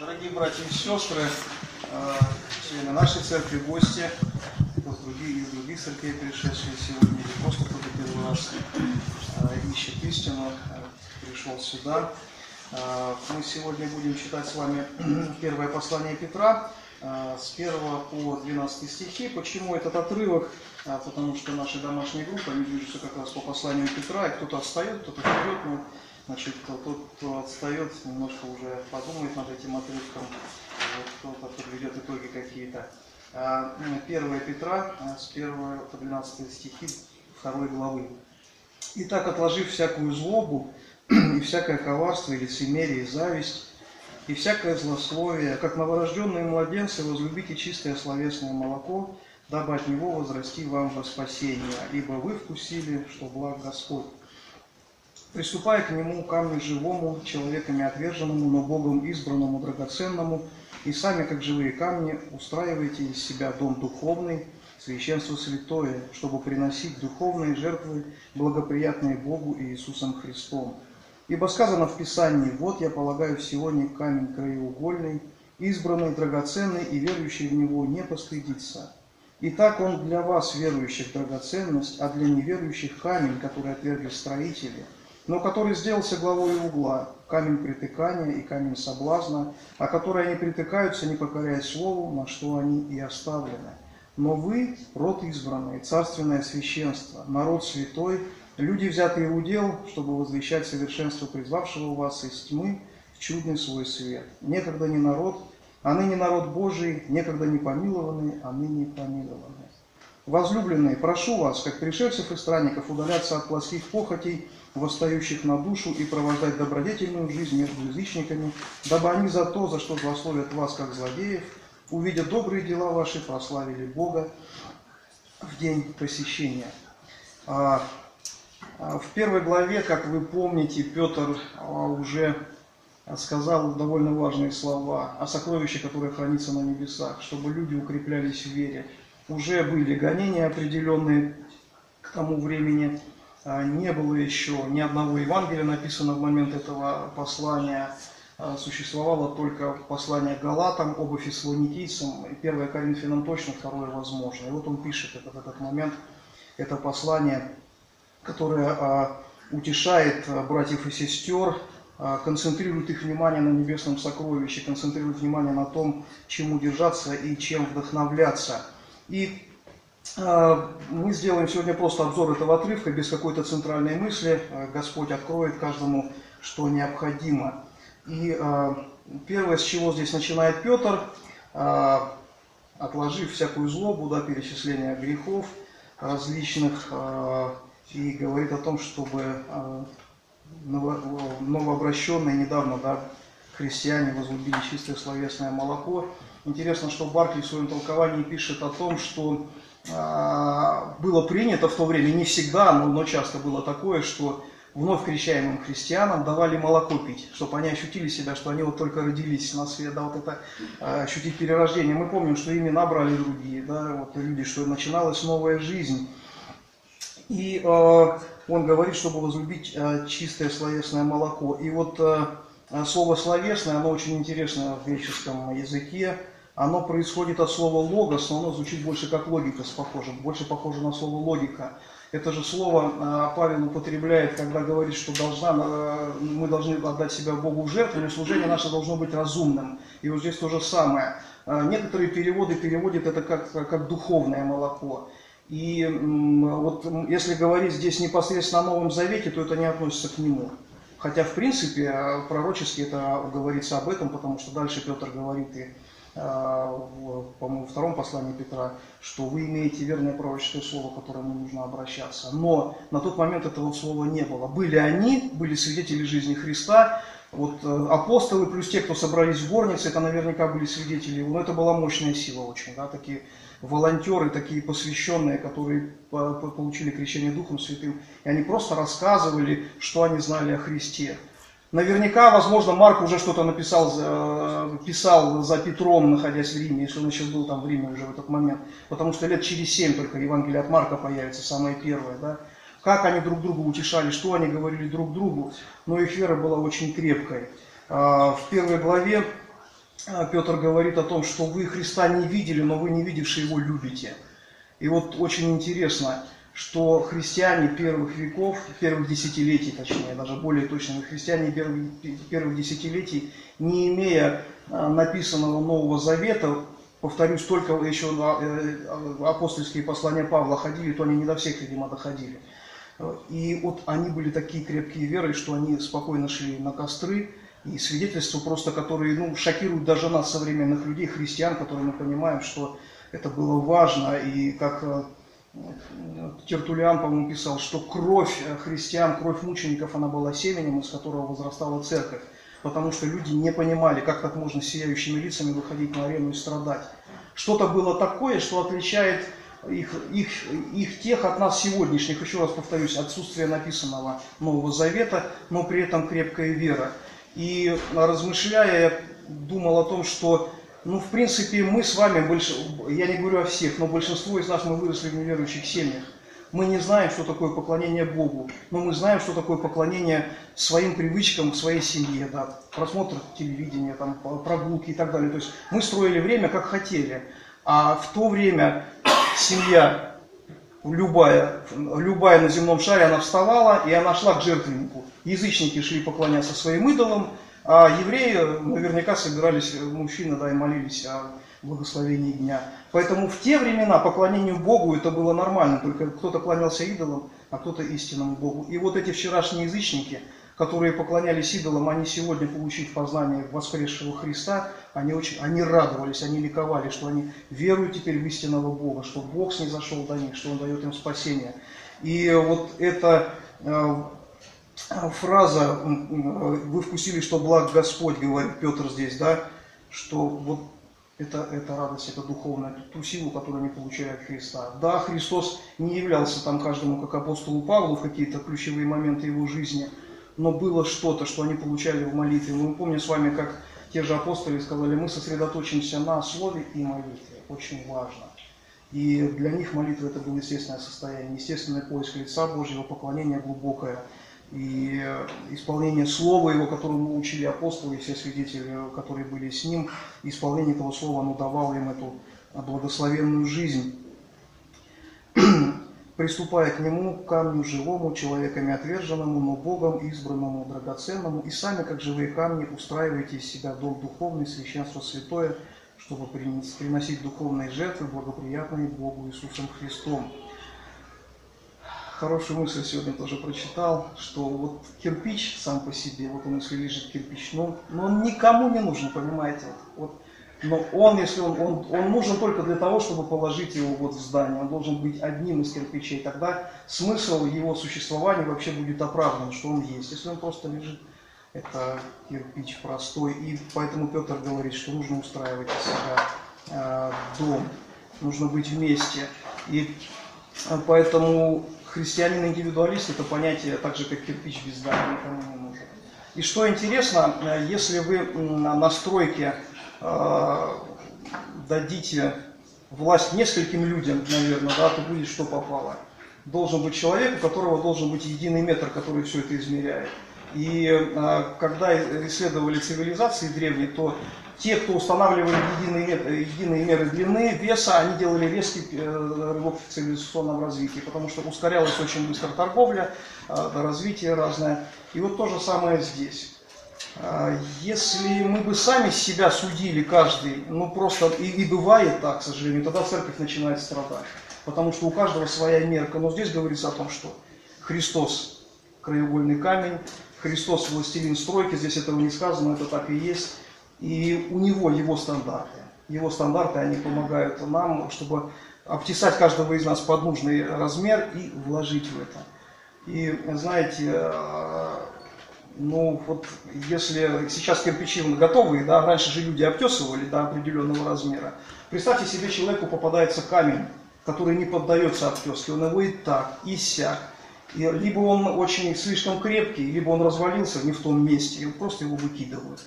Дорогие братья и сестры, э, члены нашей церкви, гости, из других, из других церквей, пришедшие сегодня, или просто кто-то первый раз э, ищет истину, э, пришел сюда. Мы сегодня будем читать с вами первое послание Петра, с 1 по 12 стихи. Почему этот отрывок? Потому что наши домашние группы, они движутся как раз по посланию Петра, и кто-то отстает, кто-то вперед, но Значит, тот, кто отстает, немножко уже подумает над этим отрывком, кто-то подведет итоги какие-то. 1 а, Петра а, с 1 по 12 стихи 2 главы. «Итак, отложив всякую злобу и всякое коварство и лицемерие, и зависть, и всякое злословие, как новорожденные младенцы, возлюбите чистое словесное молоко, дабы от него возрасти вам во спасение, ибо вы вкусили, что благ Господь. Приступая к нему, камню живому, человеками отверженному, но Богом избранному, драгоценному, и сами, как живые камни, устраивайте из себя дом духовный, священство святое, чтобы приносить духовные жертвы, благоприятные Богу и Иисусом Христом. Ибо сказано в Писании, «Вот я полагаю сегодня камень краеугольный, избранный, драгоценный, и верующий в него не постыдится». Итак, он для вас, верующих, драгоценность, а для неверующих камень, который отвергли строители – но который сделался главой угла, камень притыкания и камень соблазна, о который они притыкаются, не покоряя слову, на что они и оставлены. Но вы – род избранный, царственное священство, народ святой, люди, взятые в удел, чтобы возвещать совершенство призвавшего вас из тьмы в чудный свой свет. Некогда не народ, а ныне народ Божий, некогда не помилованный, а ныне помилованный. Возлюбленные, прошу вас, как пришельцев и странников, удаляться от плоских похотей – восстающих на душу и провождать добродетельную жизнь между язычниками, дабы они за то, за что злословят вас, как злодеев, увидя добрые дела ваши, прославили Бога в день посещения. А, а, в первой главе, как вы помните, Петр а, уже сказал довольно важные слова о сокровище, которое хранится на небесах, чтобы люди укреплялись в вере. Уже были гонения определенные к тому времени, а, не было еще ни одного Евангелия написано в момент этого послания. А, существовало только послание Галатам, оба фессалоникийцам, и первое Коринфянам точно, второе возможно. И вот он пишет это в этот момент, это послание, которое а, утешает братьев и сестер, концентрирует их внимание на небесном сокровище, концентрирует внимание на том, чему держаться и чем вдохновляться. И а, мы сделаем сегодня просто обзор этого отрывка без какой-то центральной мысли. А, Господь откроет каждому, что необходимо. И а, первое, с чего здесь начинает Петр, отложив всякую злобу, да, перечисление грехов различных, и говорит о том, чтобы новообращенные недавно да, христиане возлюбили чистое словесное молоко. Интересно, что Баркли в своем толковании пишет о том, что а, было принято в то время, не всегда, но, но часто было такое, что вновь крещаемым христианам давали молоко пить, чтобы они ощутили себя, что они вот только родились на свет, да, вот это а, ощутить перерождение. Мы помним, что имена брали другие, да, вот люди, что начиналась новая жизнь. И э, он говорит, чтобы возлюбить э, чистое словесное молоко. И вот э, слово словесное, оно очень интересно в греческом языке оно происходит от слова логос, но оно звучит больше как логика с похожим, больше похоже на слово логика. Это же слово а, Павел употребляет, когда говорит, что должна, а, мы должны отдать себя Богу в жертву, или служение наше должно быть разумным. И вот здесь то же самое. Некоторые переводы переводят это как, как духовное молоко. И вот если говорить здесь непосредственно о Новом Завете, то это не относится к нему. Хотя, в принципе, пророчески это говорится об этом, потому что дальше Петр говорит и Э, по-моему, втором послании Петра, что вы имеете верное пророческое слово, к которому нужно обращаться. Но на тот момент этого слова не было. Были они, были свидетели жизни Христа, вот э, апостолы плюс те, кто собрались в горнице, это наверняка были свидетели. Но это была мощная сила очень, да, такие волонтеры, такие посвященные, которые получили крещение Духом Святым. И они просто рассказывали, что они знали о Христе. Наверняка, возможно, Марк уже что-то написал, писал за Петром, находясь в Риме, если он еще был там в Риме уже в этот момент. Потому что лет через семь только Евангелие от Марка появится, самое первое. Да? Как они друг друга утешали, что они говорили друг другу. Но их вера была очень крепкой. А, в первой главе Петр говорит о том, что вы Христа не видели, но вы не видевшие его любите. И вот очень интересно, что христиане первых веков, первых десятилетий, точнее, даже более точно, христиане первых, первых десятилетий, не имея а, написанного Нового Завета, повторюсь, только еще э, апостольские послания Павла ходили, то они не до всех, видимо, доходили. И вот они были такие крепкие веры, что они спокойно шли на костры, и свидетельства просто, которые ну, шокируют даже нас, современных людей, христиан, которые мы понимаем, что это было важно, и как э, Тертулиан, по-моему, писал, что кровь христиан, кровь мучеников, она была семенем, из которого возрастала церковь, потому что люди не понимали, как так можно сияющими лицами выходить на арену и страдать. Что-то было такое, что отличает их, их, их тех от нас сегодняшних, еще раз повторюсь, отсутствие написанного Нового Завета, но при этом крепкая вера. И размышляя, я думал о том, что, ну, в принципе, мы с вами, больш... я не говорю о всех, но большинство из нас, мы выросли в неверующих семьях. Мы не знаем, что такое поклонение Богу, но мы знаем, что такое поклонение своим привычкам, своей семье, да, просмотр телевидения, там, прогулки и так далее. То есть мы строили время, как хотели. А в то время семья, любая, любая на земном шаре, она вставала, и она шла к жертвеннику. Язычники шли поклоняться своим идолам, а евреи наверняка собирались, мужчины, да, и молились о благословении дня. Поэтому в те времена поклонению Богу это было нормально, только кто-то клонялся идолам, а кто-то истинному Богу. И вот эти вчерашние язычники, которые поклонялись идолам, они сегодня, получив познание воскресшего Христа, они, очень, они радовались, они ликовали, что они веруют теперь в истинного Бога, что Бог снизошел до них, что Он дает им спасение. И вот эта э, фраза «Вы вкусили, что благ Господь», говорит Петр здесь, да, что вот это, это радость, это духовная, ту силу, которую они получают от Христа. Да, Христос не являлся там каждому, как апостолу Павлу, в какие-то ключевые моменты его жизни – но было что-то, что они получали в молитве. Мы помним с вами, как те же апостолы сказали, мы сосредоточимся на слове и молитве. Очень важно. И для них молитва это было естественное состояние, естественный поиск лица Божьего, поклонение глубокое и исполнение слова его, которому учили апостолы и все свидетели, которые были с ним, исполнение этого слова, оно давало им эту благословенную жизнь приступая к нему, камню живому, человеками отверженному, но Богом избранному, драгоценному, и сами, как живые камни, устраиваете из себя дом духовный, священство святое, чтобы приносить духовные жертвы, благоприятные Богу Иисусом Христом. Хорошую мысль сегодня тоже прочитал, что вот кирпич сам по себе, вот он если лежит кирпич, но, но он никому не нужен, понимаете? Вот, вот но он, если он, он, он нужен только для того, чтобы положить его вот в здание, он должен быть одним из кирпичей, тогда смысл его существования вообще будет оправдан, что он есть. Если он просто лежит, это кирпич простой, и поэтому Петр говорит, что нужно устраивать из себя э, дом, нужно быть вместе. И э, поэтому христианин-индивидуалист это понятие так же, как кирпич без здания никому не нужен. И что интересно, э, если вы на стройке э, дадите власть нескольким людям, наверное, да, то будет что попало. Должен быть человек, у которого должен быть единый метр, который все это измеряет. И э, когда исследовали цивилизации древние, то те, кто устанавливали единые, единые меры длины, веса, они делали резкий э, рывок в цивилизационном развитии, потому что ускорялась очень быстро торговля, э, развитие разное. И вот то же самое здесь. А, если мы бы сами себя судили каждый, ну просто, и, и бывает так, к сожалению, тогда церковь начинает страдать. Потому что у каждого своя мерка. Но здесь говорится о том, что Христос краеугольный камень, Христос властелин стройки, здесь этого не сказано, это так и есть. И у него его стандарты. Его стандарты, они помогают нам, чтобы обтесать каждого из нас под нужный размер и вложить в это. И знаете, ну, вот если сейчас кирпичи готовые, да, раньше же люди обтесывали до определенного размера. Представьте себе, человеку попадается камень, который не поддается обтеске, он его и так, и сяк. И либо он очень слишком крепкий, либо он развалился не в том месте, и просто его выкидывают.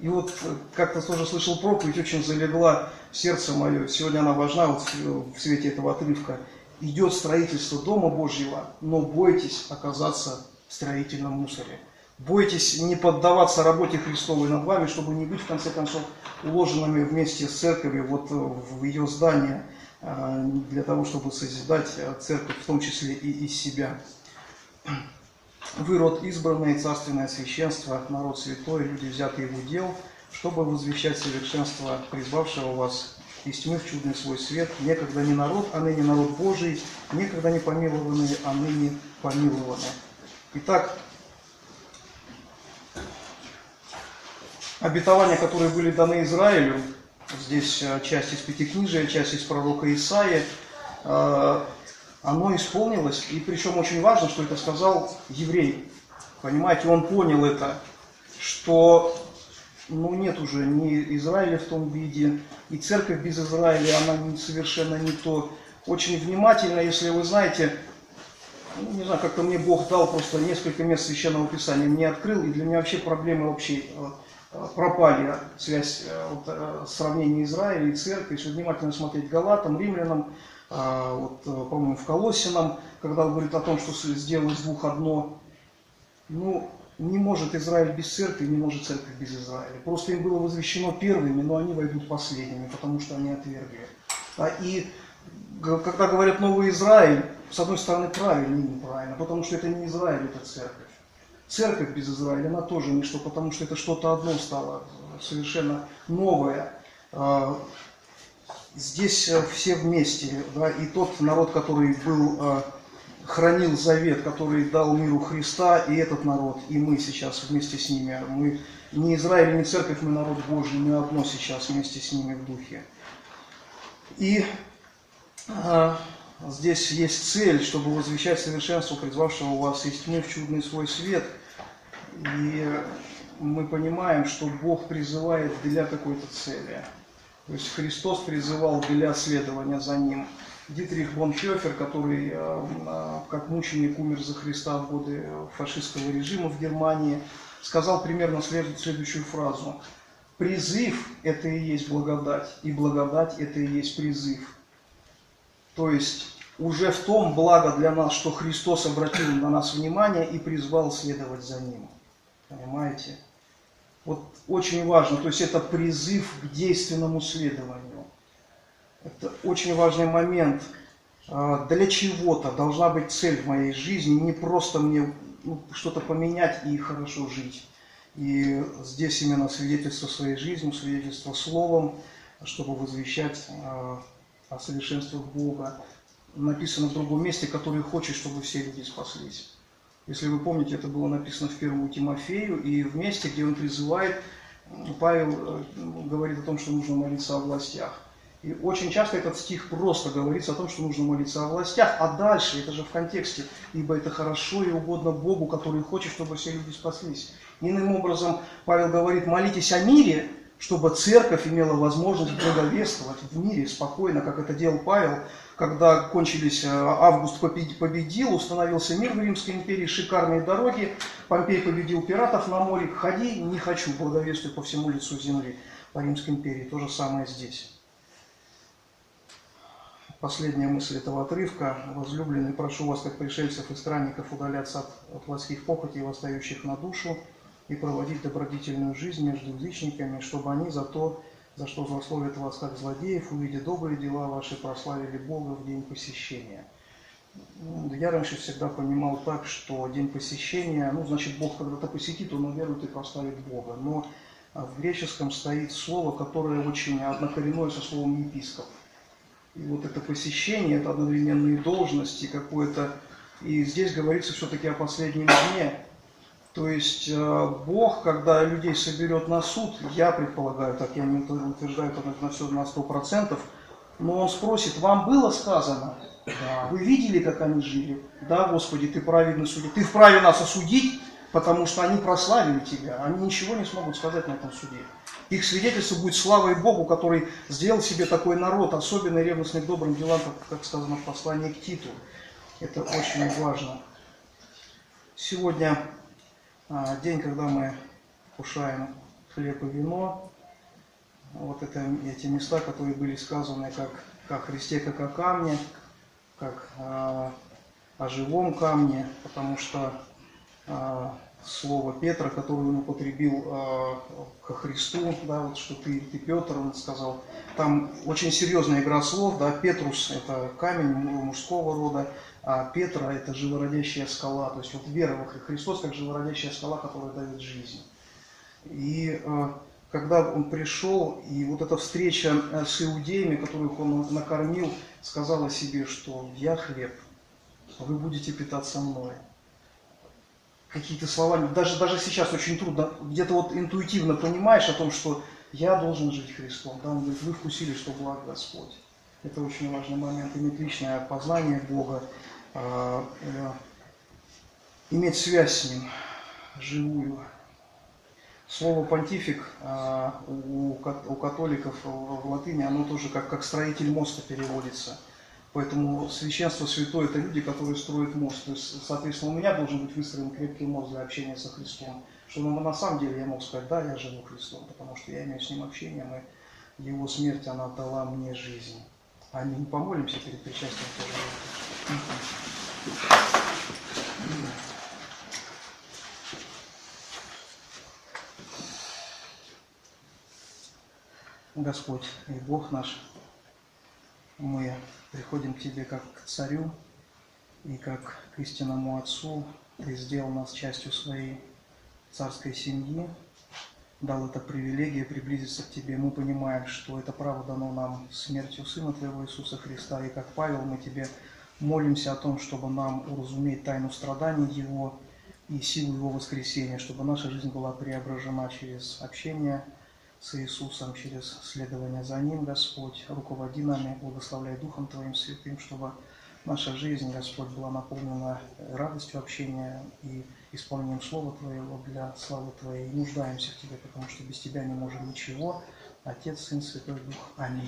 И вот как-то тоже слышал проповедь, очень залегла в сердце мое, сегодня она важна вот в свете этого отрывка. Идет строительство Дома Божьего, но бойтесь оказаться в строительном мусоре. Бойтесь не поддаваться работе Христовой над вами, чтобы не быть, в конце концов, уложенными вместе с церковью вот в ее здание, а, для того, чтобы созидать церковь, в том числе и из себя. Вы род избранный, царственное священство, народ святой, люди, взятые в удел, чтобы возвещать совершенство призвавшего вас из тьмы в чудный свой свет, некогда не народ, а ныне народ Божий, некогда не помилованные, а ныне помилованы. Итак, обетования, которые были даны Израилю, здесь э, часть из Пятикнижия, часть из пророка Исаия, э, оно исполнилось, и причем очень важно, что это сказал еврей. Понимаете, он понял это, что ну, нет уже ни Израиля в том виде, и церковь без Израиля, она совершенно не то. Очень внимательно, если вы знаете, ну, не знаю, как-то мне Бог дал просто несколько мест Священного Писания, мне открыл, и для меня вообще проблемы вообще э, пропали, связь, э, вот, сравнение Израиля и церкви, если внимательно смотреть Галатам, Римлянам, а, вот, э, по-моему, в Колосином, когда он говорит о том, что сделал из двух одно, ну, не может Израиль без церкви, не может церковь без Израиля. Просто им было возвещено первыми, но они войдут последними, потому что они отвергли. А, и когда говорят «Новый Израиль», с одной стороны, правильно и неправильно, потому что это не Израиль, это церковь. Церковь без Израиля, она тоже ничто, потому что это что-то одно стало, совершенно новое. Здесь э, все вместе, да, и тот народ, который был, э, хранил завет, который дал миру Христа, и этот народ, и мы сейчас вместе с ними. Мы не Израиль, не церковь, мы народ Божий, мы одно сейчас вместе с ними в духе. И а, здесь есть цель, чтобы возвещать совершенство призвавшего вас из тьмы в чудный свой свет. И мы понимаем, что Бог призывает для какой-то цели – то есть Христос призывал для следования за Ним. Дитрих Бонхёфер, который э, э, как мученик умер за Христа в годы фашистского режима в Германии, сказал примерно следующую фразу. Призыв – это и есть благодать, и благодать – это и есть призыв. То есть уже в том благо для нас, что Христос обратил на нас внимание и призвал следовать за Ним. Понимаете? Вот очень важно, то есть это призыв к действенному следованию. Это очень важный момент. А, для чего-то должна быть цель в моей жизни, не просто мне ну, что-то поменять и хорошо жить. И здесь именно свидетельство своей жизнью, свидетельство словом, чтобы возвещать а, о совершенстве Бога. Написано в другом месте, который хочет, чтобы все люди спаслись. Если вы помните, это было написано в первому Тимофею, и в месте, где он призывает, Павел э, говорит о том, что нужно молиться о властях. И очень часто этот стих просто говорится о том, что нужно молиться о властях, а дальше, это же в контексте, ибо это хорошо и угодно Богу, который хочет, чтобы все люди спаслись. Иным образом, Павел говорит, молитесь о мире, чтобы церковь имела возможность благовествовать в мире спокойно, как это делал Павел, когда кончились, э, Август победил, установился мир в Римской империи, шикарные дороги, Помпей победил пиратов на море, ходи, не хочу, благовествую по всему лицу земли по Римской империи. То же самое здесь. Последняя мысль этого отрывка. Возлюбленный, прошу вас, как пришельцев и странников, удаляться от плотских похотей, восстающих на душу, и проводить добродетельную жизнь между язычниками, чтобы они за то за что злословят вас как злодеев, увидя добрые дела ваши, прославили Бога в день посещения. Ну, я раньше всегда понимал так, что день посещения, ну, значит, Бог когда-то посетит, он уверует и прославит Бога. Но в греческом стоит слово, которое очень однокоренное со словом епископ. И вот это посещение, это одновременные должности, какое-то... И здесь говорится все-таки о последнем дне, то есть э, Бог, когда людей соберет на суд, я предполагаю, так я не утверждаю это на все на сто процентов, но Он спросит, вам было сказано? Да. Вы видели, как они жили? Да, Господи, Ты праведный судья. Ты вправе нас осудить, потому что они прославили Тебя. Они ничего не смогут сказать на этом суде. Их свидетельство будет славой Богу, который сделал себе такой народ, особенно ревностный к добрым делам, как, как сказано в послании к Титу. Это очень важно. Сегодня день, когда мы кушаем хлеб и вино. Вот это эти места, которые были сказаны как, как Христе, как о камне, как а, о живом камне, потому что а, слово Петра, которое он употребил э, ко Христу, да, вот что ты, ты Петр, он сказал. Там очень серьезная игра слов, да, Петрус – это камень мужского рода, а Петра – это живородящая скала, то есть вот вера во Христос как живородящая скала, которая дает жизнь. И э, когда он пришел, и вот эта встреча э, с иудеями, которых он накормил, сказала себе, что я хлеб, вы будете питаться мной. Какие-то слова, даже, даже сейчас очень трудно, где-то вот интуитивно понимаешь о том, что я должен жить Христом. Да, он говорит, вы вкусили, что благ Господь. Это очень важный момент, иметь личное познание Бога, э, э, иметь связь с Ним, живую. Слово понтифик а, у, у католиков в латыни, оно тоже как, как строитель моста переводится. Поэтому священство святое – это люди, которые строят мост. То есть, соответственно, у меня должен быть выстроен крепкий мост для общения со Христом. Чтобы на самом деле я мог сказать, да, я живу Христом, потому что я имею с Ним общение, и Его смерть, она дала мне жизнь. Аминь. Помолимся перед причастием тоже. Господь и Бог наш, мы приходим к Тебе как к Царю и как к истинному Отцу. Ты сделал нас частью своей царской семьи, дал это привилегию приблизиться к Тебе. Мы понимаем, что это право дано нам смертью Сына Твоего Иисуса Христа. И как Павел мы Тебе молимся о том, чтобы нам уразуметь тайну страданий Его и силу Его воскресения, чтобы наша жизнь была преображена через общение с Иисусом, через следование за Ним, Господь. Руководи нами, благословляй Духом Твоим Святым, чтобы наша жизнь, Господь, была наполнена радостью общения и исполнением Слова Твоего для славы Твоей. И нуждаемся в Тебе, потому что без Тебя не можем ничего. Отец, Сын, Святой Дух. Аминь.